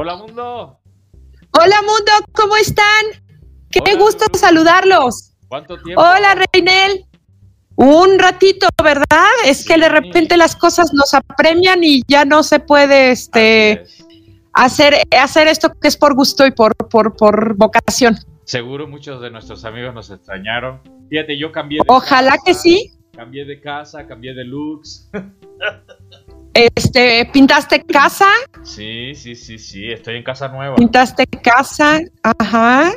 Hola mundo. Hola mundo, ¿cómo están? Qué gusto saludarlos. ¿Cuánto tiempo? Hola Reinel. Un ratito, ¿verdad? Es que de repente las cosas nos apremian y ya no se puede este hacer, hacer esto que es por gusto y por, por, por vocación. Seguro muchos de nuestros amigos nos extrañaron. Fíjate, yo cambié de Ojalá que sí. Cambié de casa, cambié de looks. Este, ¿pintaste casa? Sí, sí, sí, sí, estoy en casa nueva. Pintaste casa, ajá.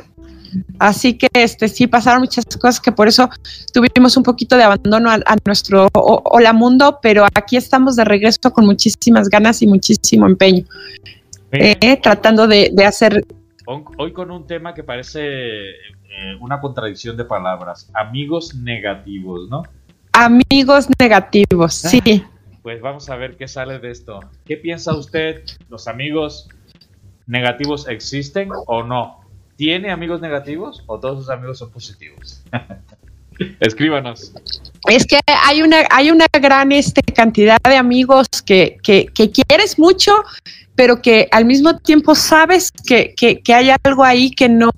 Así que este sí pasaron muchas cosas que por eso tuvimos un poquito de abandono a, nuestro Hola Mundo, pero aquí estamos de regreso con muchísimas ganas y muchísimo empeño. Eh, tratando de, hacer. Hoy con un tema que parece eh, una contradicción de palabras: amigos negativos, ¿no? Amigos negativos, sí. Pues vamos a ver qué sale de esto. ¿Qué piensa usted? ¿Los amigos negativos existen o no? ¿Tiene amigos negativos o todos sus amigos son positivos? Escríbanos. Es que hay una, hay una gran este, cantidad de amigos que, que, quieres mucho, pero que al mismo tiempo sabes que, que hay algo ahí que no,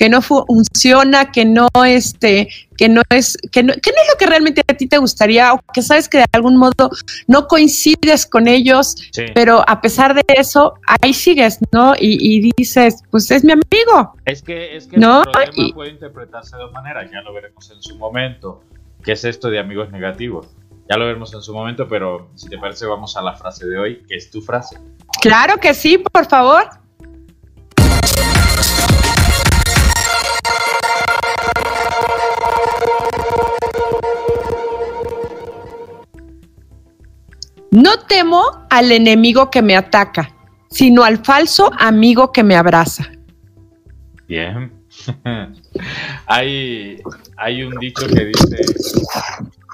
que no funciona, que no este, que no es, que no, que no es lo que realmente a ti te gustaría, o que sabes que de algún modo no coincides con ellos, pero a pesar de eso, ahí sigues, ¿no? Y, dices, pues es mi amigo. Es que, es que ¿no? el problema puede interpretarse de dos maneras, ya lo veremos en su momento. ¿Qué es esto de amigos negativos? Ya lo veremos en su momento, pero si te parece, vamos a la frase de hoy, que es tu frase. Claro que sí, por favor. No temo al enemigo que me ataca, sino al falso amigo que me abraza. Bien. hay, hay un dicho que dice,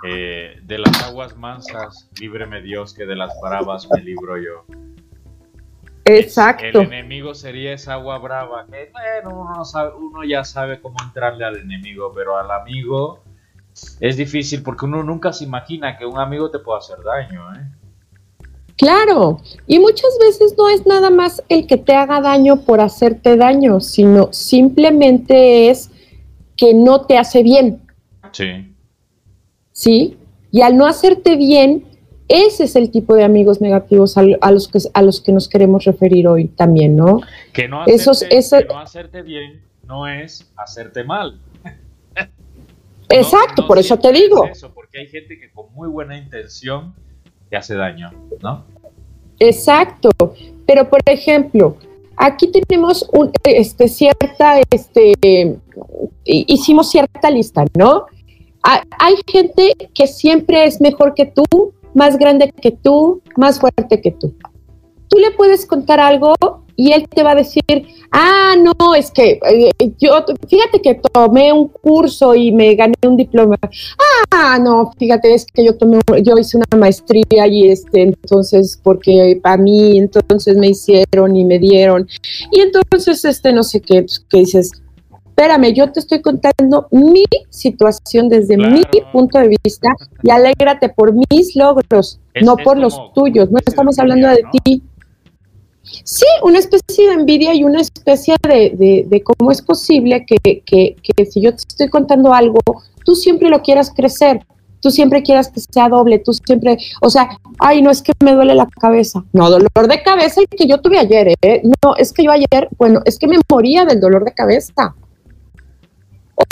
eh, de las aguas mansas, líbreme Dios, que de las bravas me libro yo. Exacto. El enemigo sería esa agua brava, que bueno, uno, uno ya sabe cómo entrarle al enemigo, pero al amigo es difícil porque uno nunca se imagina que un amigo te pueda hacer daño, ¿eh? Claro, y muchas veces no es nada más el que te haga daño por hacerte daño, sino simplemente es que no te hace bien. Sí. ¿Sí? Y al no hacerte bien, ese es el tipo de amigos negativos a, los, que, a los que nos queremos referir hoy también, ¿no? Que no hacerte, no hacerte bien no es hacerte mal. Exacto, por eso te digo. Eso, porque hay gente que con muy buena intención hace daño, ¿no? Exacto, pero por ejemplo, aquí tenemos un, este, cierta, este, hicimos cierta lista, ¿no? Hay gente que siempre es mejor que tú, más grande que tú, más fuerte que tú. Tú le puedes contar algo y él te va a decir, ah, no, es que eh, yo, fíjate que tomé un curso y me gané un diploma. Ah, no, fíjate, es que yo tomé, yo hice una maestría y este, entonces, porque para mí, entonces me hicieron y me dieron. Y entonces, este, no sé qué, pues, que dices, espérame, yo te estoy contando mi situación desde mi punto de vista y alégrate por mis logros, no por los tuyos. No estamos hablando de ti. Sí, una especie de envidia y una especie de, cómo es posible que, si yo te estoy contando algo, tú siempre lo quieras crecer, tú siempre quieras que sea doble, tú siempre, o sea, ay, no es que me duele la cabeza, no, dolor de cabeza el que yo tuve ayer, ¿eh? no, es que yo ayer, bueno, es que me moría del dolor de cabeza.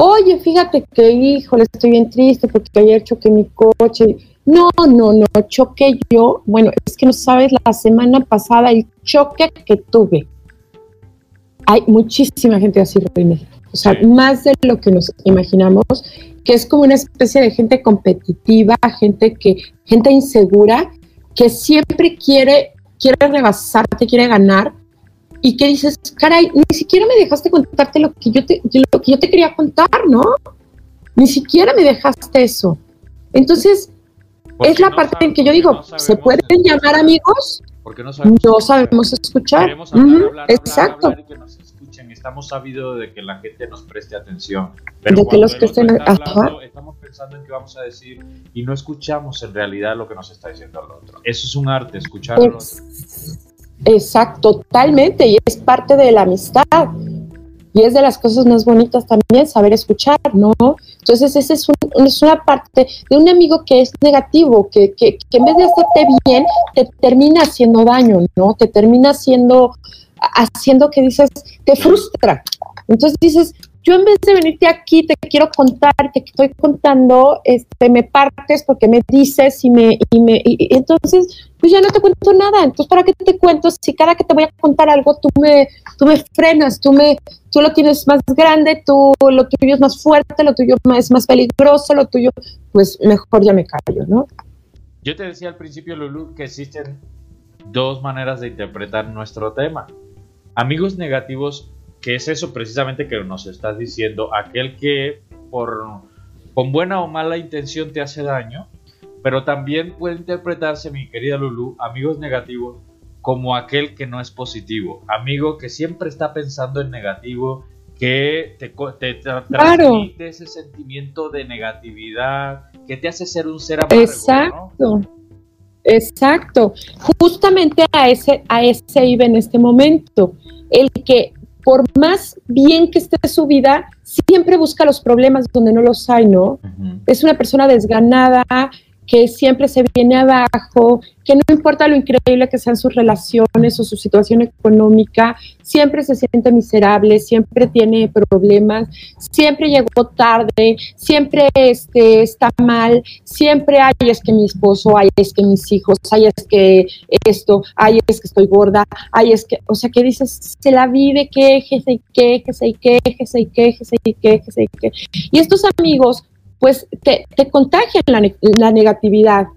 Oye, fíjate que, híjole, estoy bien triste porque ayer choqué mi coche no, no, no, choque yo, bueno, es que no sabes la semana pasada el choque que tuve. Hay muchísima gente así, O sea, más de lo que nos imaginamos, que es como una especie de gente competitiva, gente que, gente insegura, que siempre quiere, quiere rebasarte, quiere ganar, y que dices, caray, ni siquiera me dejaste contarte lo que yo te, lo que yo te quería contar, ¿no? Ni siquiera me dejaste eso. Entonces, es la parte en que yo digo, ¿se pueden llamar amigos? Porque no sabemos, escuchar. exacto. que nos escuchen. Estamos sabidos de que la gente nos preste atención. Pero de que los que estén hablando, estamos pensando en qué vamos a decir y no escuchamos en realidad lo que nos está diciendo el otro. Eso es un arte, escucharlo. Exacto, totalmente, y es parte de la amistad. Y es de las cosas más bonitas también saber escuchar, ¿no? Entonces, esa es, es una parte de un amigo que es negativo, que, que, que en vez de hacerte bien, te termina haciendo daño, ¿no? Te termina haciendo, haciendo que dices, te frustra. Entonces dices, yo en vez de venirte aquí, te quiero contar, te estoy contando, este, me partes porque me dices y me, y me, y, entonces, pues ya no te cuento nada. Entonces, ¿para qué te cuento si cada que te voy a contar algo, tú me, tú me frenas, tú me, tú lo tienes más grande, tú, lo tuyo es más fuerte, lo tuyo es más peligroso, lo tuyo, pues mejor ya me callo, ¿no? Yo te decía al principio, Lulu, que existen dos maneras de interpretar nuestro tema. Amigos negativos que es eso precisamente que nos estás diciendo, aquel que por con buena o mala intención te hace daño, pero también puede interpretarse, mi querida Lulu, amigos negativos como aquel que no es positivo, amigo que siempre está pensando en negativo, que te, te transmite ese sentimiento de negatividad, que te hace ser un ser amargo. Exacto. Exacto. Justamente a ese, a ese iba en este momento. El que por más bien que esté su vida, siempre busca los problemas donde no los hay, ¿no? Es una persona desganada, que siempre se viene abajo, que no importa lo increíble que sean sus relaciones o su situación económica, siempre se siente miserable, siempre tiene problemas, siempre llegó tarde, siempre este, está mal, siempre hay es que mi esposo, hay es que mis hijos, hay es que esto, hay es que estoy gorda, hay es que, o sea, que dices, se la vive, quejese y quejese y quejese y quejese y quejese y quejese. Y estos amigos pues te, te contagian la, negatividad,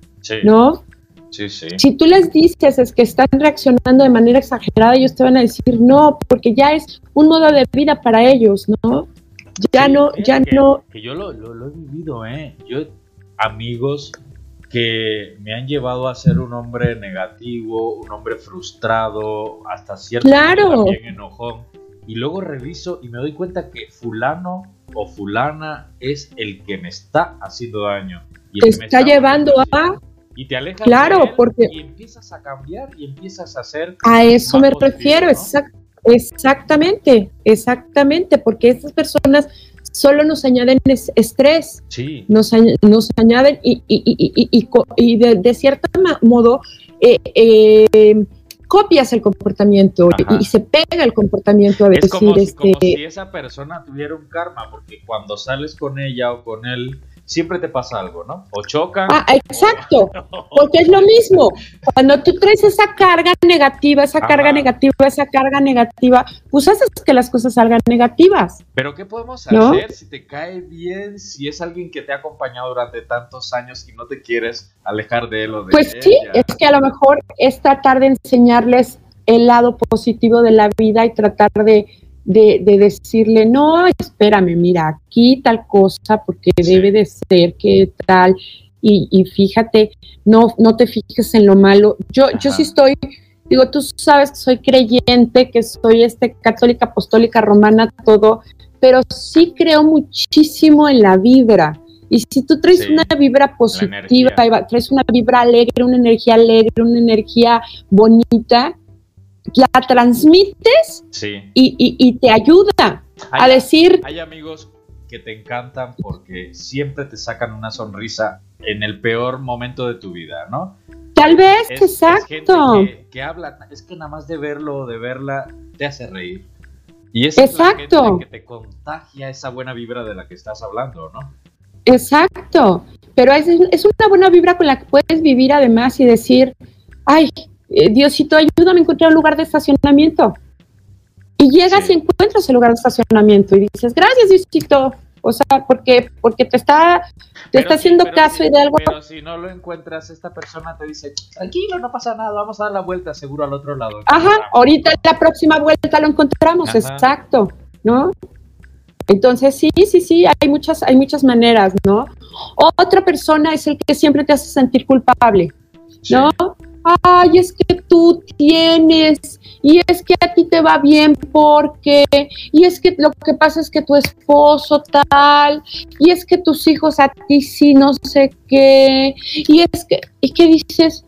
¿no? Sí, sí. Si tú les dices es que están reaccionando de manera exagerada, ellos te van a decir no, porque ya es un modo de vida para ellos, ¿no? Ya no, ya no. Que yo lo, lo, he vivido, ¿eh? Yo, amigos que me han llevado a ser un hombre negativo, un hombre frustrado, hasta cierto claro. también enojón. Y luego reviso y me doy cuenta que fulano o fulana es el que me está haciendo daño. Y te está, llevando a... Y te alejas claro, de porque... y empiezas a cambiar y empiezas a hacer... A eso me refiero, exactamente, exactamente, porque estas personas solo nos añaden estrés, sí. nos, nos añaden y, y, y, y de, de, cierto modo eh, eh, copias el comportamiento y, se pega el comportamiento a decir como este como si esa persona tuviera un karma porque cuando sales con ella o con él siempre te pasa algo, ¿no? O chocan. Ah, exacto, porque es lo mismo. Cuando tú traes esa carga negativa, esa carga negativa, esa carga negativa, pues haces que las cosas salgan negativas. Pero ¿qué podemos hacer si te cae bien, si es alguien que te ha acompañado durante tantos años y no te quieres alejar de él o de Pues sí, es que a lo mejor es tratar de enseñarles el lado positivo de la vida y tratar de de, decirle, no, espérame, mira, aquí tal cosa, porque debe de ser que tal, y, fíjate, no, no te fijes en lo malo. Yo, yo sí estoy, digo, tú sabes que soy creyente, que soy este católica, apostólica, romana, todo, pero sí creo muchísimo en la vibra. Y si tú traes una vibra positiva, traes una vibra alegre, una energía alegre, una energía bonita, la transmites y, te ayuda a decir... Hay amigos que te encantan porque siempre te sacan una sonrisa en el peor momento de tu vida, ¿no? Tal vez, exacto. que, habla, es que nada más de verlo o de verla te hace reír. Y es exacto. que te contagia esa buena vibra de la que estás hablando, ¿no? Exacto. Pero es, es una buena vibra con la que puedes vivir además y decir, ay, eh, Diosito, ayúdame a encontrar un lugar de estacionamiento. Y llegas y encuentras el lugar de estacionamiento y dices, gracias Diosito. O sea, porque, porque te está, te está haciendo caso y de algo. Pero si no lo encuentras, esta persona te dice, tranquilo, no pasa nada, vamos a dar la vuelta seguro al otro lado. Ajá, ahorita la próxima vuelta lo encontramos, exacto, ¿no? Entonces sí, sí, sí, hay muchas, hay muchas maneras, ¿no? Otra persona es el que siempre te hace sentir culpable, ¿no? Ay, es que tú tienes, y es que a ti te va bien porque, y es que lo que pasa es que tu esposo tal, y es que tus hijos a ti sí no sé qué, y es que, ¿y qué dices?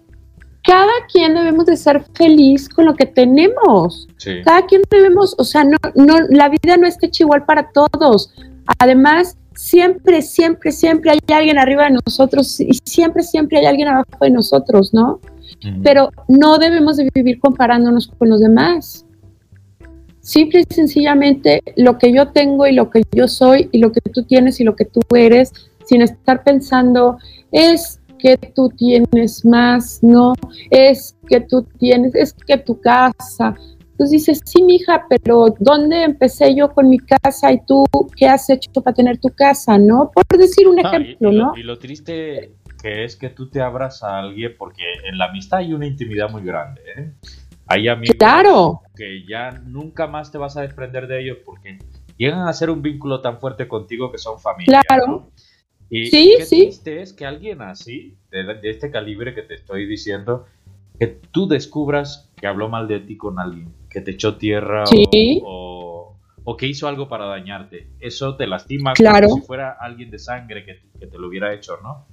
cada quien debemos de ser feliz con lo que tenemos. Cada quien debemos, o sea, no, no, la vida no está hecha igual para todos. Además, siempre, siempre, siempre hay alguien arriba de nosotros y siempre, siempre hay alguien abajo de nosotros, ¿no? Pero no debemos de vivir comparándonos con los demás. Simple y sencillamente lo que yo tengo y lo que yo soy y lo que tú tienes y lo que tú eres, sin estar pensando, es que tú tienes más, no, es que tú tienes, es que tu casa. Entonces dices, sí, mija, pero ¿dónde empecé yo con mi casa y tú qué has hecho para tener tu casa, no? Por decir un ejemplo, ¿no? y lo triste que es que tú te abras a alguien porque en la amistad hay una intimidad muy grande. ¿eh? Hay amigos que ya nunca más te vas a desprender de ellos porque llegan a ser un vínculo tan fuerte contigo que son familia. Claro. Y sí, qué sí. triste es que alguien así, de, este calibre que te estoy diciendo, que tú descubras que habló mal de ti con alguien, que te echó tierra o, o, que hizo algo para dañarte. Eso te lastima como si fuera alguien de sangre que, que te lo hubiera hecho, ¿no?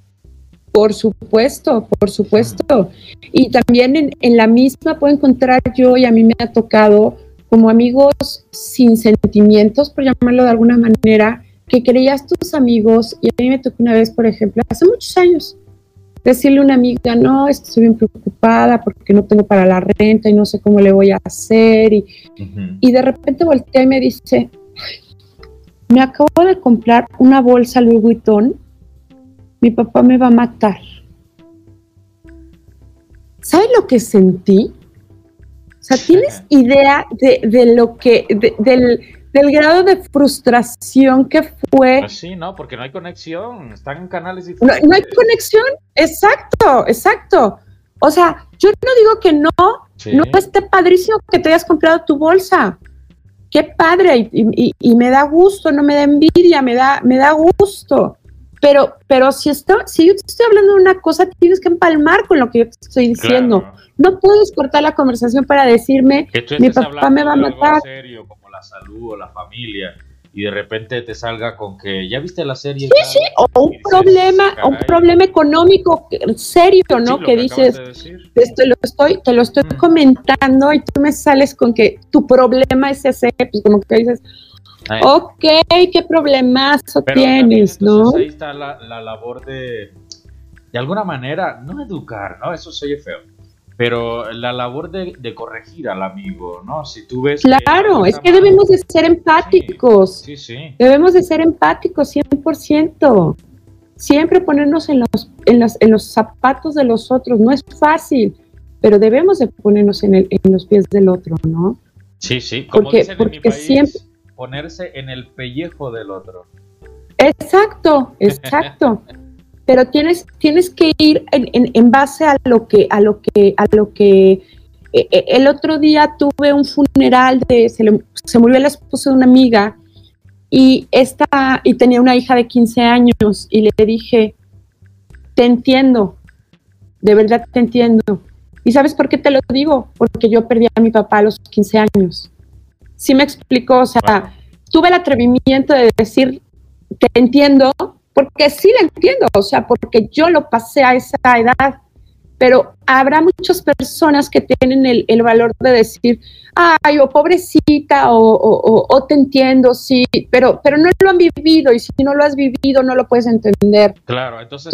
Por supuesto, por supuesto. Y también en, la misma puedo encontrar yo, y a mí me ha tocado, como amigos sin sentimientos, por llamarlo de alguna manera, que creías tus amigos, y a mí me tocó una vez, por ejemplo, hace muchos años, decirle a una amiga, no, estoy bien preocupada porque no tengo para la renta y no sé cómo le voy a hacer, y, y de repente voltea y me dice, me acabo de comprar una bolsa Louis Vuitton mi papá me va a matar. ¿Sabes lo que sentí? O sea, ¿tienes idea de, lo que, del, grado de frustración que fue? Pues sí, no, porque no hay conexión, están en canales diferentes. No, hay conexión, exacto, exacto. O sea, yo no digo que no, no esté padrísimo que te hayas comprado tu bolsa. Qué padre, y, y, me da gusto, no me da envidia, me da, me da gusto. Pero, pero si, está, si yo te estoy hablando de una cosa, tienes que empalmar con lo que yo te estoy diciendo. No puedes cortar la conversación para decirme, mi papá me va a matar. serio, como la salud o la familia, y de repente te salga con que ya viste la serie. Sí, sí, o un problema, un problema económico serio, ¿no? que, dices, te lo estoy, te lo estoy mm. comentando y tú me sales con que tu problema es ese, pues como que dices, Ok, qué problemazo tienes, ¿no? Ahí está la, labor de, de alguna manera, no educar, ¿no? Eso se oye feo. Pero la labor de, corregir al amigo, ¿no? Si tú ves... Claro, es que debemos de ser empáticos. Sí, sí, Debemos de ser empáticos 100%. Siempre ponernos en los, en, los, en los zapatos de los otros. No es fácil, pero debemos de ponernos en, el, en los pies del otro, ¿no? Sí, sí. Como porque, porque siempre ponerse en el pellejo del otro. Exacto, exacto. Pero tienes, tienes que ir en, base a lo que, a lo que, a lo que eh, eh, el otro día tuve un funeral de, se, murió la esposa de una amiga y esta, y tenía una hija de 15 años y le dije, te entiendo, de verdad te entiendo. ¿Y sabes por qué te lo digo? Porque yo perdí a mi papá a los 15 años sí me explicó, o sea, tuve el atrevimiento de decir, te entiendo, porque sí lo entiendo, o sea, porque yo lo pasé a esa edad, pero habrá muchas personas que tienen el, valor de decir, ay, o pobrecita, o, te entiendo, sí, pero, pero no lo han vivido y si no lo has vivido no lo puedes entender. Claro, entonces,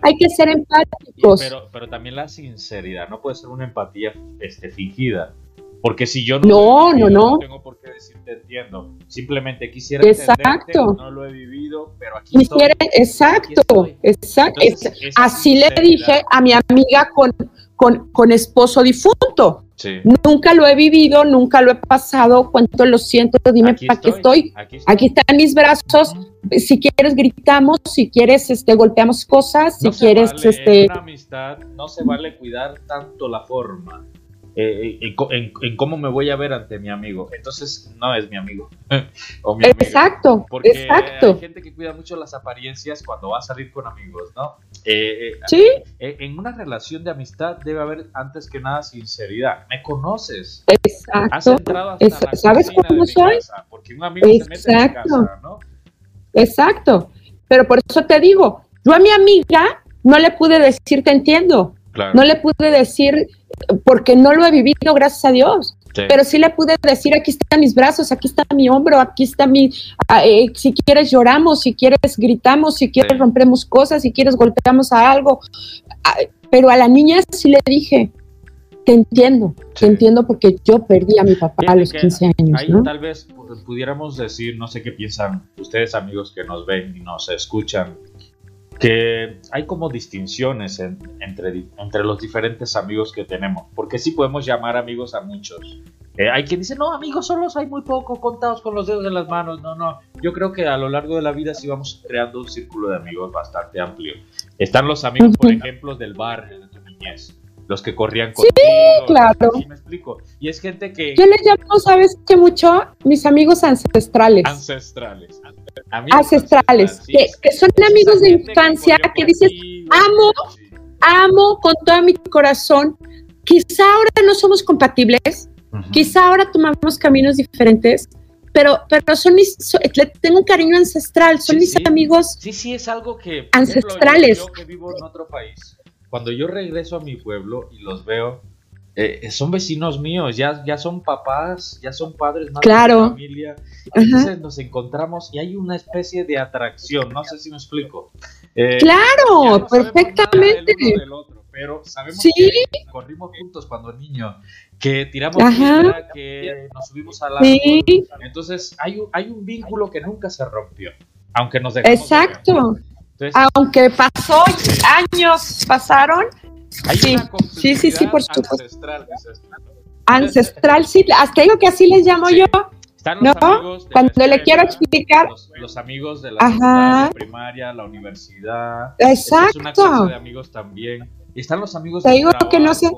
hay que ser empáticos. Pero, pero también la sinceridad, no puede ser una empatía este, fingida. Porque si yo no, no, no, tengo por qué decirte entiendo. Simplemente quisiera exacto. no lo he vivido, pero aquí estoy. Exacto, exacto. Así le dije a mi amiga con, con, esposo difunto. Nunca lo he vivido, nunca lo he pasado, cuánto lo siento, dime para qué estoy. Aquí, están mis brazos. Si quieres gritamos, si quieres este golpeamos cosas, si quieres este en una amistad no se vale cuidar tanto la forma eh, en, cómo me voy a ver ante mi amigo. Entonces no es mi amigo. o mi exacto, Porque exacto. Hay gente que cuida mucho las apariencias cuando va a salir con amigos, ¿no? Eh, eh, sí. en una relación de amistad debe haber antes que nada sinceridad. ¿Me conoces? Exacto. Has entrado hasta ¿Sabes cómo soy? porque un amigo se mete en casa, ¿no? Exacto. Pero por eso te digo, yo a mi amiga no le pude decir te entiendo No le pude decir, porque no lo he vivido, gracias a Dios. Pero sí le pude decir, aquí están mis brazos, aquí está mi hombro, aquí está mi, ah, eh, si quieres lloramos, si quieres gritamos, si quieres rompemos cosas, si quieres golpeamos a algo. Ah, pero a la niña sí le dije, te entiendo, te entiendo porque yo perdí a mi papá a los 15 años. Ahí tal vez pudiéramos decir, no sé qué piensan ustedes amigos que nos ven y nos escuchan, que hay como distinciones entre, entre los diferentes amigos que tenemos, porque sí podemos llamar amigos a muchos. Eh, hay quien dice, no, amigos solos hay muy poco, contados con los dedos de las manos. No, no, yo creo que a lo largo de la vida sí vamos creando un círculo de amigos bastante amplio. Están los amigos, por ejemplo, del barrio, de tu niñez los que corrían contigo. Sí, claro. me explico. Y es gente que... Yo les llamo, ¿sabes qué mucho? Mis amigos ancestrales. Ancestrales. ancestrales. que, son amigos de infancia que, dices, amo, amo con todo mi corazón. Quizá ahora no somos compatibles, quizá ahora tomamos caminos diferentes, pero, pero son mis, tengo un cariño ancestral, son mis amigos. Sí, sí, es algo que. Ancestrales. yo que vivo en otro país, cuando yo regreso a mi pueblo y los veo, eh, son vecinos míos, ya, ya son papás, ya son padres, madres claro. de familia. Entonces nos encontramos y hay una especie de atracción, no sé si me explico. Eh, claro, perfectamente. pero sabemos que corrimos juntos cuando niños, que tiramos piedra, que nos subimos al árbol. Entonces hay, hay un vínculo que nunca se rompió, aunque nos dejamos Exacto. Aunque pasó años, pasaron. sí, sí, sí, sí, por supuesto. Ancestral, ancestral, sí, hasta digo que así les llamo yo. ¿No? Cuando le quiero explicar. Los, amigos de la primaria, la universidad. Exacto. Es una de amigos también. Y están los amigos Te digo que no sé.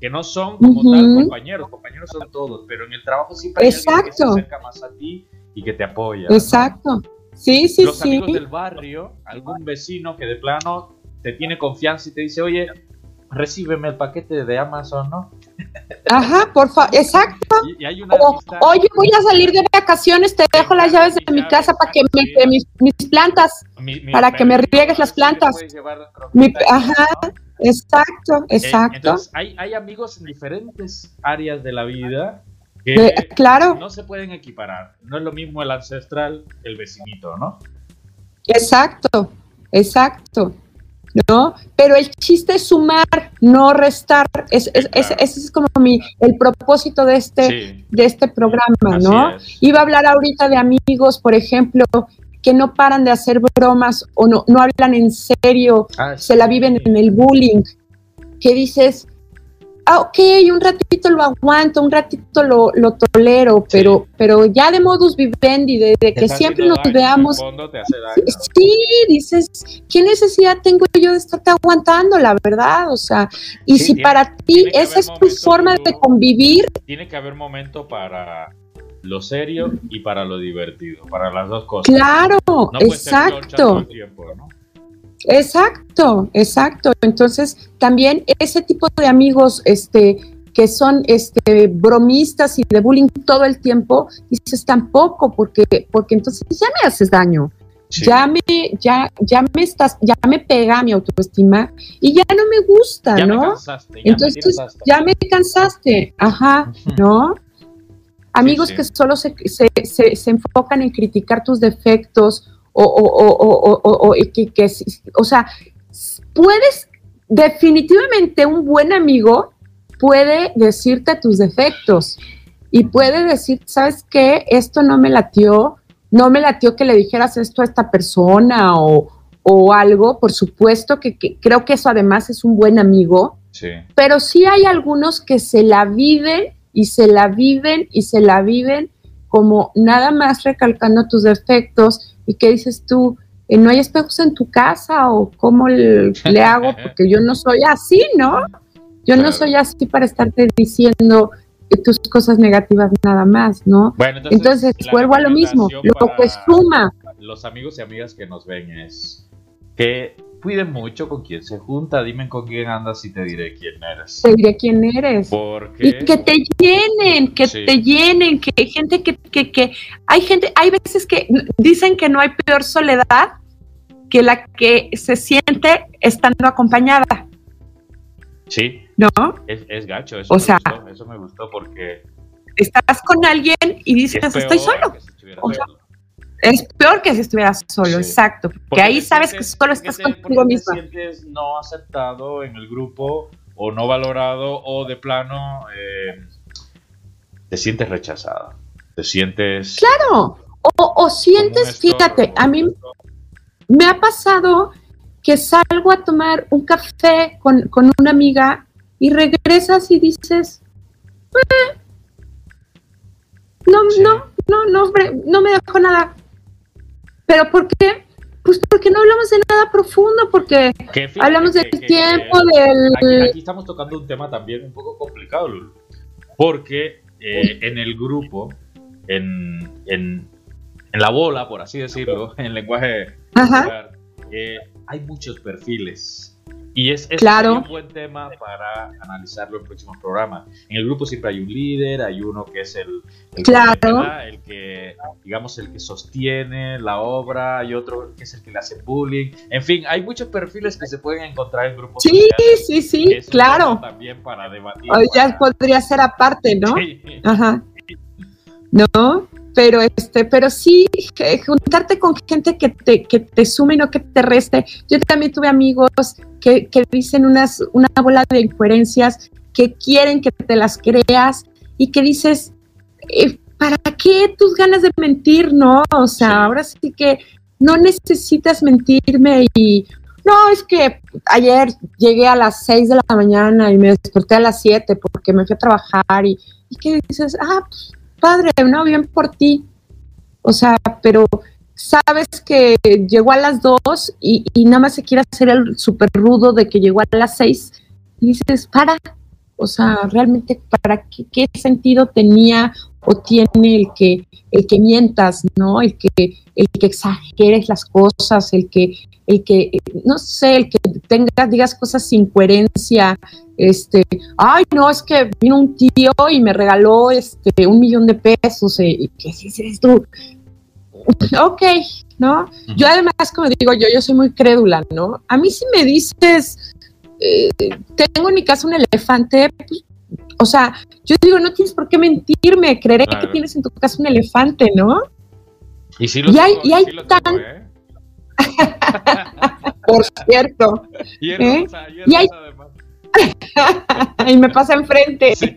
Que no son como tal compañeros, compañeros son todos, pero en el trabajo siempre hay alguien que se acerca más a ti y que te apoya. Exacto. Sí, sí, los sí. amigos del barrio, algún vecino que de plano te tiene confianza y te dice, oye, recíbeme el paquete de Amazon, ¿no? Ajá, por favor, exacto. Y, hay una oye, voy a salir de vacaciones, te dejo las llaves de mi casa para que me mis, mis plantas, para que me riegues las plantas. ajá, exacto, eh, exacto. entonces, hay, hay amigos en diferentes áreas de la vida claro. no se pueden equiparar. No es lo mismo el ancestral que el vecinito, ¿no? Exacto, exacto. ¿No? Pero el chiste es sumar, no restar. Es, ese es como mi, el propósito de este, de este programa, ¿no? Iba a hablar ahorita de amigos, por ejemplo, que no paran de hacer bromas o no, no hablan en serio, ah, se la viven en el bullying, que dices, ah, ok, un ratito lo aguanto, un ratito lo, lo tolero, pero, pero ya de modus vivendi, de, que siempre nos veamos. Sí, dices, ¿qué necesidad tengo yo de estarte aguantando, la verdad? O sea, y si para ti esa es tu forma de convivir. Tiene que haber momento para lo serio y para lo divertido, para las dos cosas. Claro, exacto. Exacto, exacto. Entonces, también ese tipo de amigos, este, que son este bromistas y de bullying todo el tiempo, dices tampoco, porque, porque entonces ya me haces daño. Ya me, ya, ya me estás, ya me pega mi autoestima y ya no me gusta, ¿no? entonces ya me cansaste, ajá, ¿no? Amigos que solo se, se, se, se enfocan en criticar tus defectos o, o, o, o que, que, o sea, puedes, definitivamente un buen amigo puede decirte tus defectos y puede decir, ¿sabes qué? Esto no me latió, no me latió que le dijeras esto a esta persona o, o algo, por supuesto que, que, creo que eso además es un buen amigo, sí. pero sí hay algunos que se la viven y se la viven y se la viven como nada más recalcando tus defectos ¿Y qué dices tú? Eh, ¿No hay espejos en tu casa o cómo le, hago? Porque yo no soy así, ¿no? Yo no soy así para estarte diciendo tus cosas negativas nada más, ¿no? Bueno, entonces, vuelvo a lo mismo, lo que suma. Los amigos y amigas que nos ven es que cuiden mucho con quién se junta, dime con quién andas y te diré quién eres. Te diré quién eres. Y que te llenen, que te llenen, que hay gente que, que, que, hay gente, hay veces que dicen que no hay peor soledad que la que se siente estando acompañada. Sí. ¿No? Es, es gacho, eso, O me sea- gustó, eso me gustó porque Estás con alguien y es dices, estoy solo. O sea, solo. Es peor que si estuvieras solo, Sí. exacto. Porque, Porque ahí sabes que solo estás te- contigo porque te sientes no aceptado en el grupo o no valorado o de plano eh, te sientes rechazado. Te sientes... Claro. O, o sientes, fíjate, a mí me ha pasado que salgo a tomar un café con, con una amiga y regresas y dices, "Eh, no, Sí. no, no, no, hombre, no me dejó nada. ¿Pero por qué? Pues porque no hablamos de nada profundo, porque Que fíjate hablamos que- del que- que- tiempo, Aquí, del... aquí estamos tocando un tema también un poco complicado, Lulu. Porque eh, en el grupo, en, en, en la bola, por así decirlo, en lenguaje Ajá, popular, eh, hay muchos perfiles. Y es, es Claro. un buen tema para analizarlo en próximos programas. En el grupo siempre hay un líder, hay uno que es el, el, Claro. que, el que, digamos, el que sostiene la obra, hay otro que es el que le hace bullying. En fin, hay muchos perfiles que se pueden encontrar en grupos sí, sociales. sí, sí, claro. También para debatir. O ya para- podría ser aparte, ¿no? Sí. Ajá. No, pero este, pero sí, eh, juntarte con gente que te, que te sume y no que te reste. Yo también tuve amigos que, que dicen unas, una bola de incoherencias, que quieren que te las creas y que dices, eh, ¿para qué tus ganas de mentir? No, o sea, ahora sí que no necesitas mentirme y no, es que ayer llegué a las 6 de la mañana y me desperté a las 7 porque me fui a trabajar y, y que dices, ah, pues, padre, no, bien por ti. O sea, pero sabes que llegó a las 2 y, nada más se quiere hacer el súper rudo de que llegó a las 6 y dices, para, o sea, realmente, ¿para qué, qué sentido tenía o tiene el que, el que mientas, ¿no? El que, el que exageres las cosas, el que, el que, no sé, el que tengas, digas cosas sin coherencia, este, ay, no, es que vino un tío y me regaló este un millón de pesos, eh, y que dices tú, ok, ¿no? Yo además, como digo yo, yo soy muy crédula, ¿no? A mí si me dices, eh, tengo en mi casa un elefante, pues, o sea, yo digo, no tienes por qué mentirme, creeré Claro. que tienes en tu casa un elefante, ¿no? Y sí lo Y hay- tengo, y hay sí lo tengo, tan- ¿eh? Por cierto, Y ¿Eh? y hay- me pasa enfrente Sí,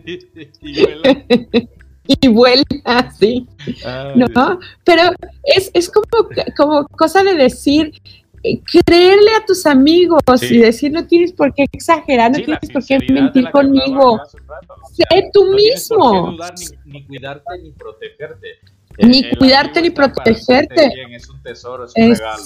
y huele. y vuela, sí. Ay, ¿no? Pero es, es como, como cosa de decir, eh, creerle a tus amigos Sí. y decir, no tienes por qué exagerar, no Sí, tienes por qué mentir conmigo. rato, o Sé tú no mismo. dudar ni, ni cuidarte ni protegerte. Ni el cuidarte ni protegerte. bien, es un tesoro, es un regalo.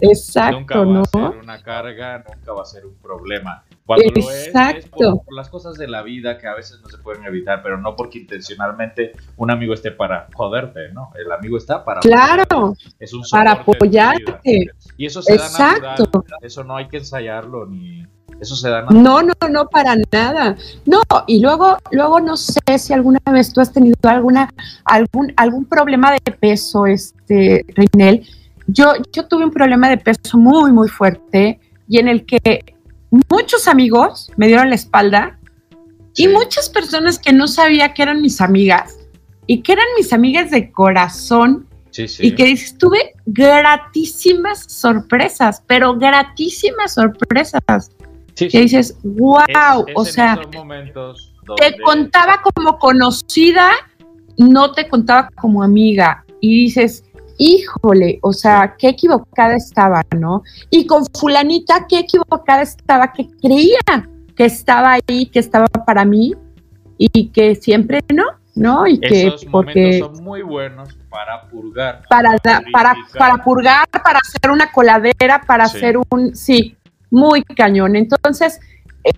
Exacto, Nunca exacto, va ¿no? a ser una carga, nunca va a ser un problema. Cuando lo es, es Exacto. por, por las cosas de la vida que a veces no se pueden evitar, pero no porque intencionalmente un amigo esté para joderte, ¿no? El amigo está para Claro, es un para apoyarte. Y eso se da Exacto. natural, eso no hay que ensayarlo ni eso se da natural. No, no, no, para nada. No, y luego, luego no sé si alguna vez tú has tenido alguna, algún, algún problema de peso, este, Reinel. Yo, yo tuve un problema de peso muy, muy fuerte y en el que muchos amigos me dieron la espalda Sí. y muchas personas que no sabía que eran mis amigas y que eran mis amigas de corazón Sí, sí. y que dices, tuve gratísimas sorpresas, pero gratísimas sorpresas Sí, que dices, wow, Es- es o sea, te contaba como conocida, no te contaba como amiga. Y dices, híjole, o sea, qué equivocada estaba, ¿no? Y con fulanita, qué equivocada estaba, que creía que estaba ahí, que estaba para mí, y que siempre no, ¿no? Y que esos porque momentos son muy buenos para purgar. para, para, purgar, para hacer una coladera, para Sí. hacer un, sí, muy cañón. Entonces,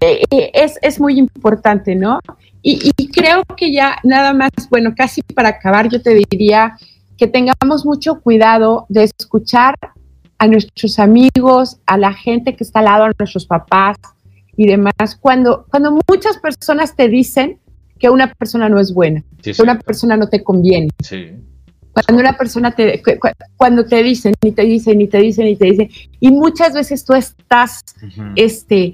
eh, eh, es, es muy importante, ¿no? Y, y creo que ya nada más, bueno, casi para acabar, yo te diría que tengamos mucho cuidado de escuchar a nuestros amigos, a la gente que está al lado, a nuestros papás y demás, cuando, cuando muchas personas te dicen que una persona no es buena, Sí, que una persona no te conviene. Sí. Cuando una persona te, cu- cu- cuando te dicen, y te dicen, y te dicen, y te dicen, y muchas veces tú estás, este,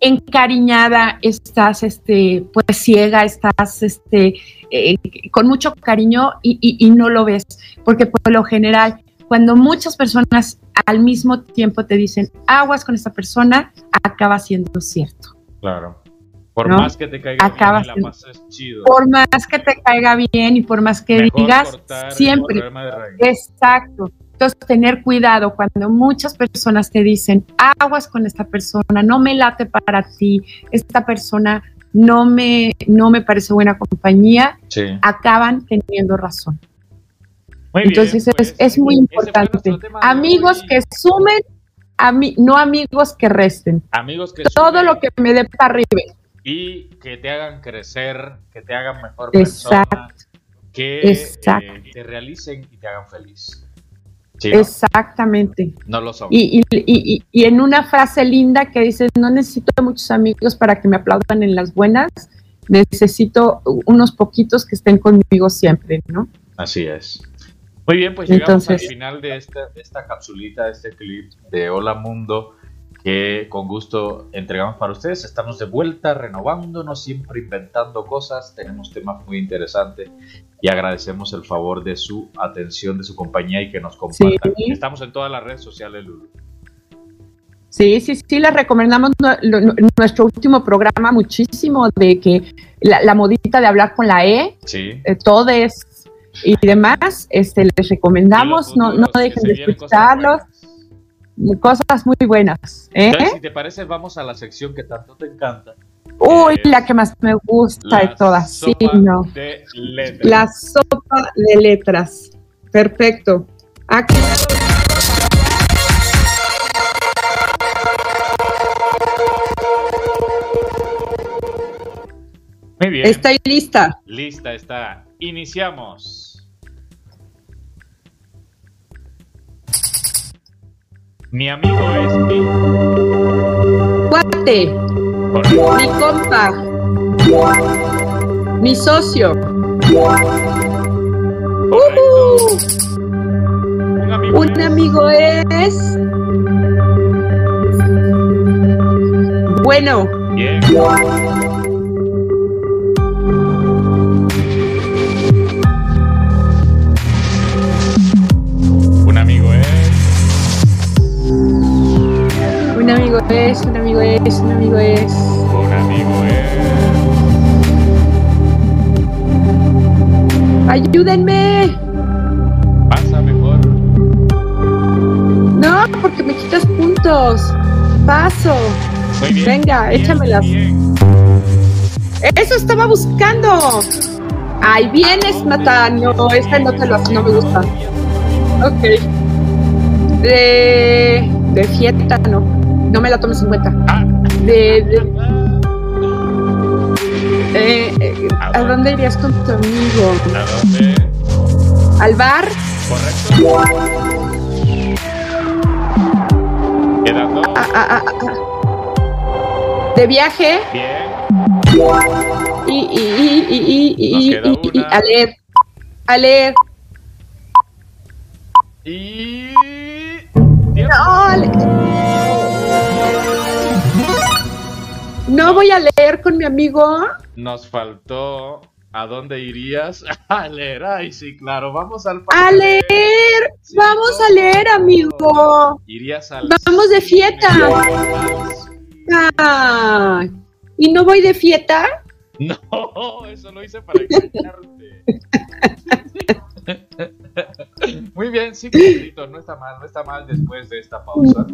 encariñada, estás este, pues ciega, estás este, eh, con mucho cariño y, y, no lo ves, porque por lo general, cuando muchas personas al mismo tiempo te dicen aguas con esta persona, acaba siendo cierto. Claro. Por más que te caiga bien, la pases chido. Por más que te caiga bien y por más que digas, siempre. Exacto. Entonces, tener cuidado cuando muchas personas te dicen, aguas con esta persona, no me late para ti, esta persona no me, no me parece buena compañía, acaban teniendo razón. Entonces es, pues, muy importante. Amigos que sumen, no amigos que resten. Amigos que Todo lo que me dé para arriba. Y que te hagan crecer, que te hagan mejor persona, que eh, te realicen y te hagan feliz. Exactamente. No lo son. Y, y, y, en una frase linda que dice, no necesito muchos amigos para que me aplaudan en las buenas, necesito unos poquitos que estén conmigo siempre, ¿no? Así es. Muy bien, pues llegamos al final de esta, de esta capsulita, de este clip de Hola Mundo que con gusto entregamos para ustedes. Estamos de vuelta, renovándonos, siempre inventando cosas. Tenemos temas muy interesantes y agradecemos el favor de su atención, de su compañía y que nos compartan. Estamos en todas las redes sociales, Lulu. Sí, sí, sí, les recomendamos nuestro último programa muchísimo de que la, modita de hablar con la E, sí. Eh, todo es y demás, este, les recomendamos, no, no dejen de escucharlos cosas muy buenas. ¿eh? si te parece, vamos a la sección que tanto te encanta. Uy, la que más me gusta de todas. Sí, no. La sopa de letras. Perfecto. Aquí. Muy bien. Estoy lista. Lista está. Iniciamos. Mi amigo es mi. Cuate. Mi compa. Mi socio. Un amigo, Un amigo es. Bueno. Bien. Es, un amigo es, un amigo es. Un amigo es. ¡Ayúdenme! Pasa mejor. No, porque me quitas puntos. Paso. Muy bien, Venga, échamelas. Eso estaba buscando. Ay, vienes, Mata. No, esta no te lo no me gusta. Ok. De, de fiesta, no. No me la tomes en cuenta. Ah. De, eh, eh, ah, ¿A dónde irías con tu amigo? ¿A dónde? ¿Al bar? Correcto. Quedando. Ah, ¿De viaje? Bien. Y, y, y, y, y, y, y, a leer. A leer. Y. No, No voy a leer con mi amigo. Nos faltó. ¿A dónde irías? A leer. Ay, sí, claro. Vamos al. A leer. Vamos a leer, amigo. Irías al. Vamos de fiesta. Ah, ¿Y no voy de fiesta? No, eso lo hice para engañarte. Muy bien, sí, no está mal, no está mal después de esta pausa.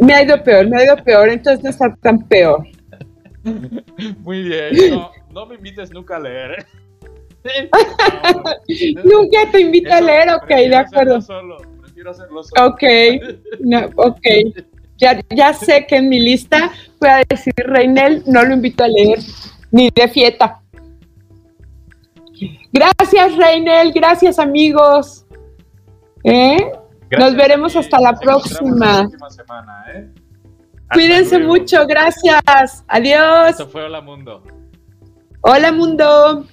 Me ha ido peor, me ha ido peor, entonces no está tan peor. Muy bien, no, me invites nunca a leer. nunca te invito a leer, ok, de acuerdo. Solo, prefiero hacerlo solo. Ok, no, ok. Ya, ya sé que en mi lista voy a decir Reinel, no lo invito a leer, ni de fiesta. Gracias, Reinel, gracias, amigos. ¿Eh? Nos veremos hasta la próxima. semana, ¿eh? Cuídense mucho, gracias. Adiós. Esto fue Hola Mundo. Hola Mundo.